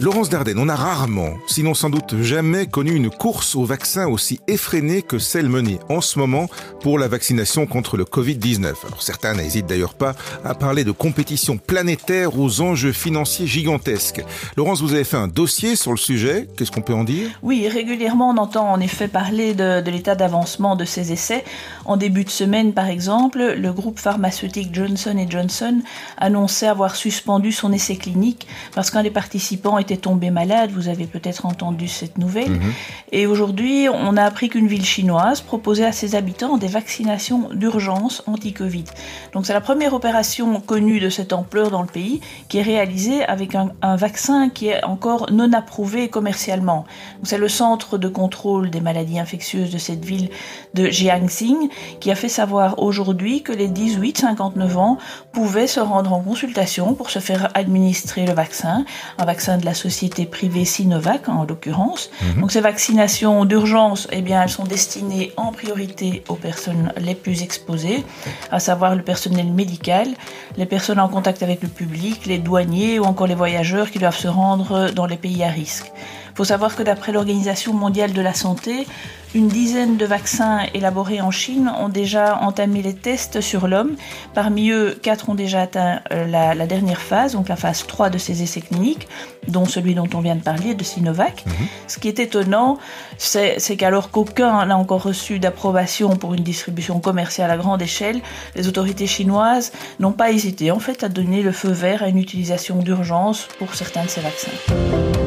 Laurence Dardenne, on a rarement, sinon sans doute jamais, connu une course au vaccin aussi effrénée que celle menée en ce moment pour la vaccination contre le Covid-19. Alors certains n'hésitent d'ailleurs pas à parler de compétition planétaire aux enjeux financiers gigantesques. Laurence, vous avez fait un dossier sur le sujet, qu'est-ce qu'on peut en dire? Oui, régulièrement on entend en effet parler de, de l'état d'avancement de ces essais. En début de semaine par exemple, le groupe pharmaceutique Johnson Johnson annonçait avoir suspendu son essai clinique parce qu'un des participants était tombé malade, vous avez peut-être entendu cette nouvelle. Mhm. Et aujourd'hui, on a appris qu'une ville chinoise proposait à ses habitants des vaccinations d'urgence anti-Covid. Donc c'est la première opération connue de cette ampleur dans le pays qui est réalisée avec un, vaccin qui est encore non approuvé commercialement. C'est le centre de contrôle des maladies infectieuses de cette ville de Jiangxing qui a fait savoir aujourd'hui que les 18-59 ans pouvaient se rendre en consultation pour se faire administrer le vaccin, un vaccin de la société privée Sinovac en l'occurrence. Mhm. Donc ces vaccinations d'urgence, eh bien, elles sont destinées en priorité aux personnes les plus exposées, à savoir le personnel médical, les personnes en contact avec le public, les douaniers ou encore les voyageurs qui doivent se rendre dans les pays à risque. Il faut savoir que d'après l'Organisation mondiale de la santé, une dizaine de vaccins élaborés en Chine ont déjà entamé les tests sur l'homme. Parmi eux, quatre ont déjà atteint euh, la, dernière phase, donc la phase 3 de ces essais cliniques, dont celui dont on vient de parler, de Sinovac. Mhm. Ce qui est étonnant, c'est qu'alors qu'aucun n'a encore reçu d'approbation pour une distribution commerciale à grande échelle, les autorités chinoises n'ont pas hésité en fait à donner le feu vert à une utilisation d'urgence pour certains de ces vaccins.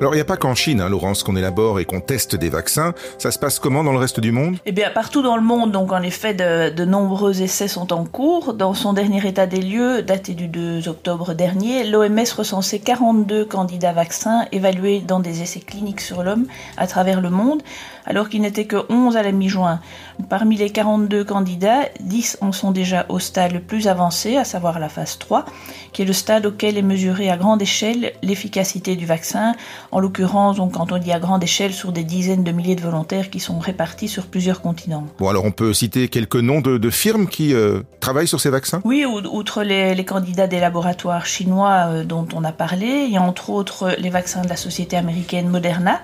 Alors, il n'y a pas qu'en Chine, hein, Laurence, qu'on élabore et qu'on teste des vaccins. Ça se passe comment dans le reste du monde? Eh bien, partout dans le monde, donc en effet, de, de, nombreux essais sont en cours. Dans son dernier état des lieux, daté du 2 octobre dernier, l'OMS recensait 42 candidats vaccins évalués dans des essais cliniques sur l'homme à travers le monde, alors qu'il n'était que 11 à la mi-juin. Parmi les 42 candidats, 10 en sont déjà au stade le plus avancé, à savoir la phase 3, qui est le stade auquel est mesurée à grande échelle l'efficacité du vaccin en l'occurrence, donc, quand on dit à grande échelle, sur des dizaines de milliers de volontaires qui sont répartis sur plusieurs continents. Bon, alors on peut citer quelques noms de, firmes qui euh, travaillent sur ces vaccins? Oui, outre les, candidats des laboratoires chinois euh, dont on a parlé, il y a entre autres les vaccins de la société américaine Moderna,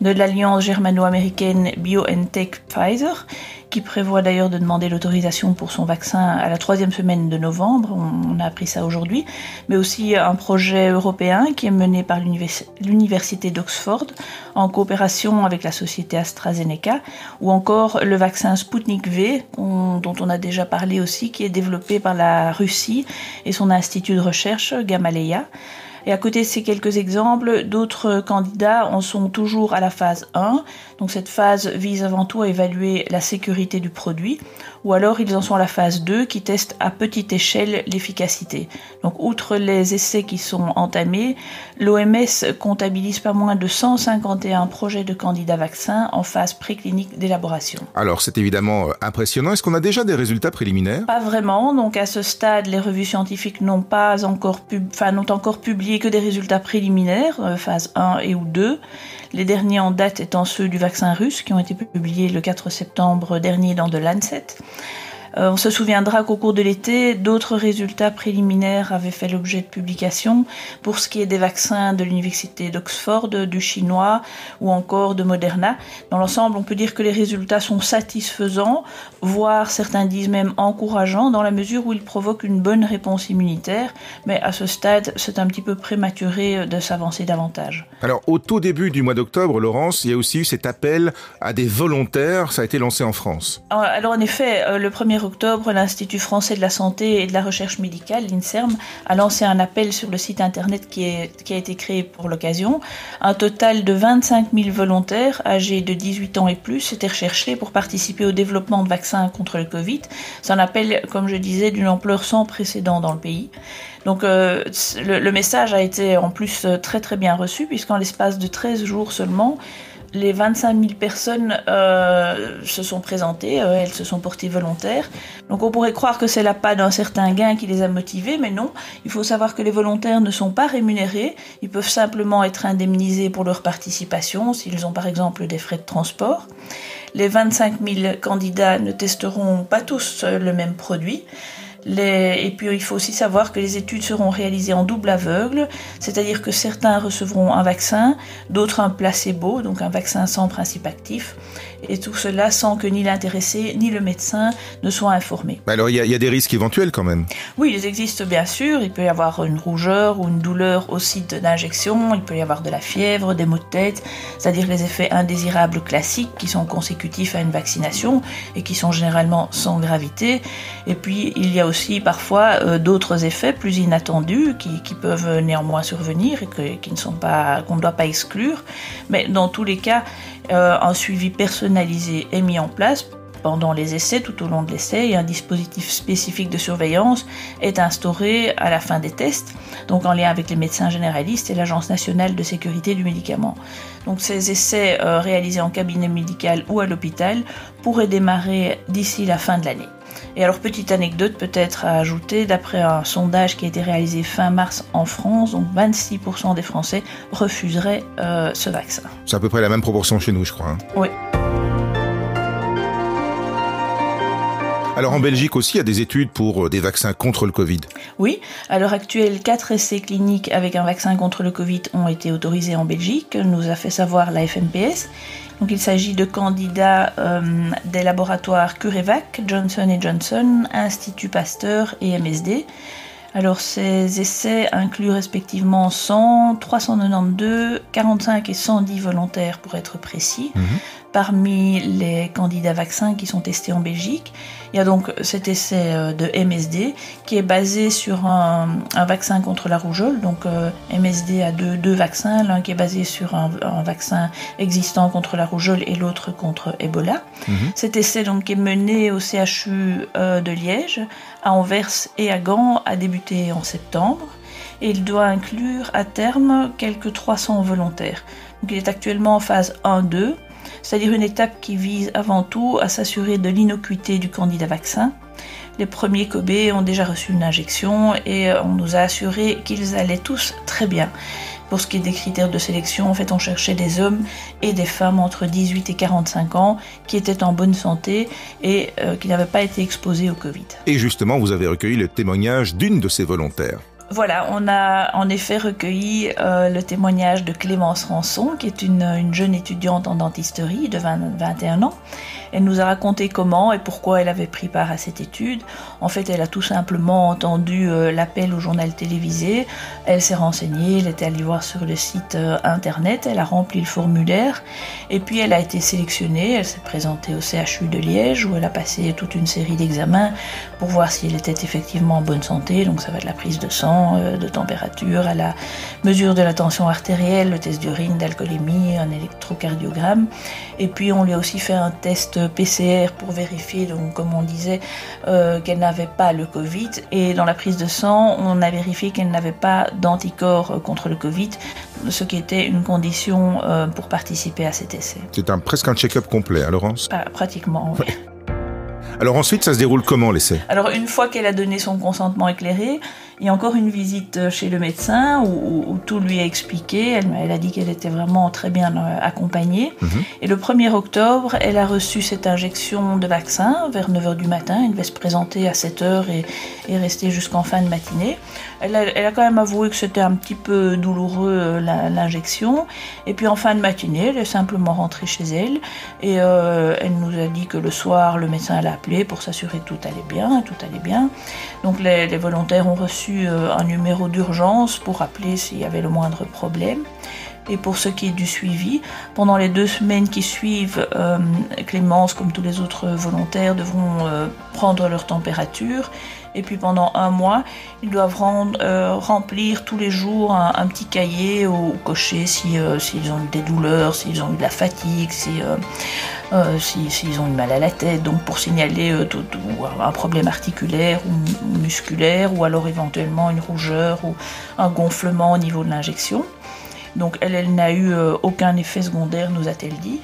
de l'alliance germano-américaine BioNTech Pfizer, qui prévoit d'ailleurs de demander l'autorisation pour son vaccin à la troisième semaine de novembre, on a appris ça aujourd'hui, mais aussi un projet européen qui est mené par l'université d'Oxford en coopération avec la société AstraZeneca, ou encore le vaccin Sputnik V, dont on a déjà parlé aussi, qui est développé par la Russie et son institut de recherche Gamaleya. Et à côté de ces quelques exemples, d'autres candidats en sont toujours à la phase 1. Donc cette phase vise avant tout à évaluer la sécurité du produit. Ou alors ils en sont à la phase 2 qui teste à petite échelle l'efficacité. Donc outre les essais qui sont entamés, l'OMS comptabilise pas moins de 151 projets de candidats vaccins en phase préclinique d'élaboration. Alors c'est évidemment euh, impressionnant. Est-ce qu'on a déjà des résultats préliminaires? Pas vraiment. Donc à ce stade, les revues scientifiques n'ont pas encore, enfin, n'ont encore publié que des résultats préliminaires, euh, phase 1 et ou 2. Les derniers en date étant ceux du vaccin russe qui ont été publiés le 4 septembre dernier dans The Lancet. Euh, on se souviendra qu'au cours de l'été, d'autres résultats préliminaires avaient fait l'objet de publications pour ce qui est des vaccins de l'université d'Oxford, du chinois ou encore de Moderna. Dans l'ensemble, on peut dire que les résultats sont satisfaisants, voire certains disent même encourageants dans la mesure où ils provoquent une bonne réponse immunitaire, mais à ce stade, c'est un petit peu prématuré de s'avancer davantage. Alors, au tout début du mois d'octobre, Laurence, il y a aussi eu cet appel à des volontaires, ça a été lancé en France. Alors, en effet, euh, le premier octobre, l'Institut français de la santé et de la recherche médicale, l'INSERM, a lancé un appel sur le site internet qui, a été créé pour l'occasion. Un total de 25 000 volontaires âgés de 18 ans et plus étaient recherchés pour participer au développement de vaccins contre le Covid. C'est un appel, comme je disais, d'une ampleur sans précédent dans le pays. Donc euh, le, message a été en plus très très bien reçu puisqu'en l'espace de 13 jours seulement, les 25 000 personnes euh, se sont présentées, euh, elles se sont portées volontaires. Donc on pourrait croire que c'est la d'un certain gain qui les a motivées, mais non. Il faut savoir que les volontaires ne sont pas rémunérés, ils peuvent simplement être indemnisés pour leur participation s'ils ont par exemple des frais de transport. Les 25 000 candidats ne testeront pas tous le même produit. Et puis il faut aussi savoir que les études seront réalisées en double aveugle, c'est-à-dire que certains recevront un vaccin, d'autres un placebo, donc un vaccin sans principe actif, et tout cela sans que ni l'intéressé ni le médecin ne soient informés. Alors il y, a des risques éventuels quand même Oui, ils existent bien sûr. Il peut y avoir une rougeur ou une douleur au site d'injection, il peut y avoir de la fièvre, des maux de tête, c'est-à-dire les effets indésirables classiques qui sont consécutifs à une vaccination et qui sont généralement sans gravité. Et puis il y a aussi parfois euh, d'autres effets plus inattendus qui, peuvent néanmoins survenir et qui qu'on ne doit pas exclure. Mais dans tous les cas, euh, un suivi personnalisé est mis en place pendant les essais, tout au long de l'essai, et un dispositif spécifique de surveillance est instauré à la fin des tests, donc en lien avec les médecins généralistes et l'Agence nationale de sécurité du médicament. Donc ces essais euh, réalisés en cabinet médical ou à l'hôpital pourraient démarrer d'ici la fin de l'année. Et alors, petite anecdote peut-être à ajouter, d'après un sondage qui a été réalisé fin mars en France, donc 26% des Français refuseraient euh, ce vaccin. C'est à peu près la même proportion chez nous, je crois. Hein. Oui. Alors en Belgique aussi, il y a des études pour euh, des vaccins contre le Covid. Oui, à l'heure actuelle, quatre essais cliniques avec un vaccin contre le Covid ont été autorisés en Belgique, nous a fait savoir la FNPS. Donc il s'agit de candidats euh, des laboratoires CureVac, Johnson Johnson, Institut Pasteur et MSD. Alors ces essais incluent respectivement 100, 392, 45 et 110 volontaires pour être précis. Mhm parmi les candidats vaccins qui sont testés en Belgique. Il y a donc cet essai euh, de MSD qui est basé sur un, vaccin contre la rougeole. Donc euh, MSD a deux, vaccins, l'un qui est basé sur un, vaccin existant contre la rougeole et l'autre contre Ebola. Mhm. Cet essai donc est mené au CHU euh, de Liège, à Anvers et à Gand a débuté en septembre et il doit inclure à terme quelques 300 volontaires. Donc il est actuellement en phase 1-2 c'est-à-dire une étape qui vise avant tout à s'assurer de l'innocuité du candidat vaccin. Les premiers Kobe ont déjà reçu une injection et on nous a assuré qu'ils allaient tous très bien. Pour ce qui est des critères de sélection, en fait, on cherchait des hommes et des femmes entre 18 et 45 ans qui étaient en bonne santé et euh, qui n'avaient pas été exposés au Covid. Et justement, vous avez recueilli le témoignage d'une de ces volontaires. Voilà, on a en effet recueilli euh, le témoignage de Clémence Rançon, qui est une, jeune étudiante en dentisterie de 21 ans. Elle nous a raconté comment et pourquoi elle avait pris part à cette étude. En fait, elle a tout simplement entendu euh, l'appel au journal télévisé. Elle s'est renseignée, elle était allée voir sur le site euh, internet, elle a rempli le formulaire et puis elle a été sélectionnée. Elle s'est présentée au CHU de Liège où elle a passé toute une série d'examens pour voir si elle était effectivement en bonne santé. Donc ça va de la prise de sang euh, de température, à la mesure de la tension artérielle, le test d'urine, d'alcoolémie, un électrocardiogramme. Et puis on lui a aussi fait un test PCR pour vérifier, donc comme on disait, euh, qu'elle n'avait pas le Covid. Et dans la prise de sang, on a vérifié qu'elle n'avait pas d'anticorps contre le Covid, ce qui était une condition euh, pour participer à cet essai. C'est un, presque un check-up complet, hein, Laurence? Ah, Pratiquement, oui. Alors ensuite, ça se déroule comment l'essai? Alors une fois qu'elle a donné son consentement éclairé, a encore une visite chez le médecin où, tout lui est expliqué. Elle, a dit qu'elle était vraiment très bien euh, accompagnée. Mhm. Et le 1er octobre, elle a reçu cette injection de vaccin vers 9h du matin. Elle devait se présenter à 7h et, et rester jusqu'en fin de matinée. Elle a, elle a, quand même avoué que c'était un petit peu douloureux euh, l'injection. Et puis en fin de matinée, elle est simplement rentrée chez elle. Et euh, elle nous a dit que le soir, le médecin l'a appelé pour s'assurer que tout allait bien, tout allait bien. Donc les, les volontaires ont reçu euh, un numéro d'urgence pour appeler s'il y avait le moindre problème. Et pour ce qui est du suivi, pendant les deux semaines qui suivent, euh, Clémence, comme tous les autres volontaires, devront euh, prendre leur température. Et puis pendant un mois, ils doivent remplir tous les jours un, petit cahier ou cocher s'ils ont eu des douleurs, s'ils ont eu de la fatigue, si, euh, s'ils ont eu mal à la tête, donc pour signaler euh, un problème articulaire ou musculaire, ou alors éventuellement une rougeur ou un gonflement au niveau de l'injection. Donc elle, n'a eu aucun effet secondaire, nous a-t-elle dit.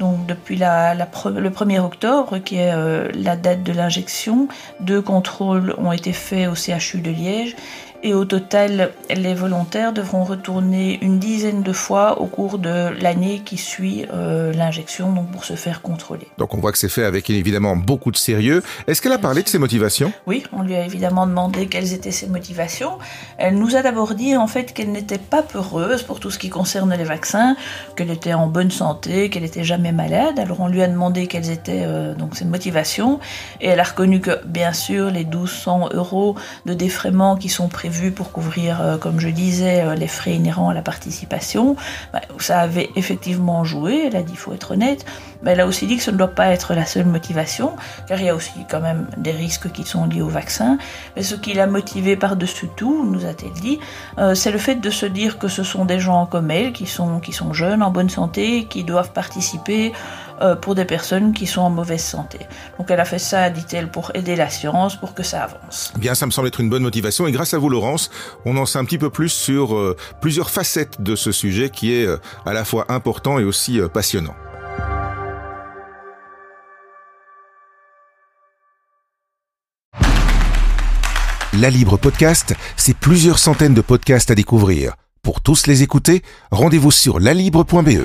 Donc depuis le 1er octobre, qui est la date de l'injection, deux contrôles ont été faits au CHU de Liège et au total, les volontaires devront retourner une dizaine de fois au cours de l'année qui suit euh, l'injection, donc pour se faire contrôler. Donc on voit que c'est fait avec évidemment beaucoup de sérieux. Est-ce qu'elle a parlé de ses motivations? Oui, on lui a évidemment demandé quelles étaient ses motivations. Elle nous a d'abord dit en fait qu'elle n'était pas peureuse pour tout ce qui concerne les vaccins, qu'elle était en bonne santé, qu'elle n'était jamais malade. Alors on lui a demandé quelles étaient euh, donc ses motivations et elle a reconnu que bien sûr les 1200 euros de défraiement qui sont prévus vu pour couvrir, euh, comme je disais, euh, les frais inhérents à la participation. Bah, ça avait effectivement joué, elle a dit, il faut être honnête, mais elle a aussi dit que ce ne doit pas être la seule motivation, car il y a aussi quand même des risques qui sont liés au vaccin. Mais ce qui l'a motivé par-dessus tout, nous a-t-elle dit, euh, c'est le fait de se dire que ce sont des gens comme elle, qui sont, qui sont jeunes, en bonne santé, qui doivent participer euh, pour des personnes qui sont en mauvaise santé. Donc elle a fait ça, dit-elle, pour aider la science, pour que ça avance. Bien, ça me semble être une bonne motivation. Et grâce à vous, Laurence, on en sait un petit peu plus sur euh, plusieurs facettes de ce sujet qui est euh, à la fois important et aussi passionnant. La Libre Podcast, c'est plusieurs centaines de podcasts à découvrir. Pour tous les écouter, rendez-vous sur lalibre.be.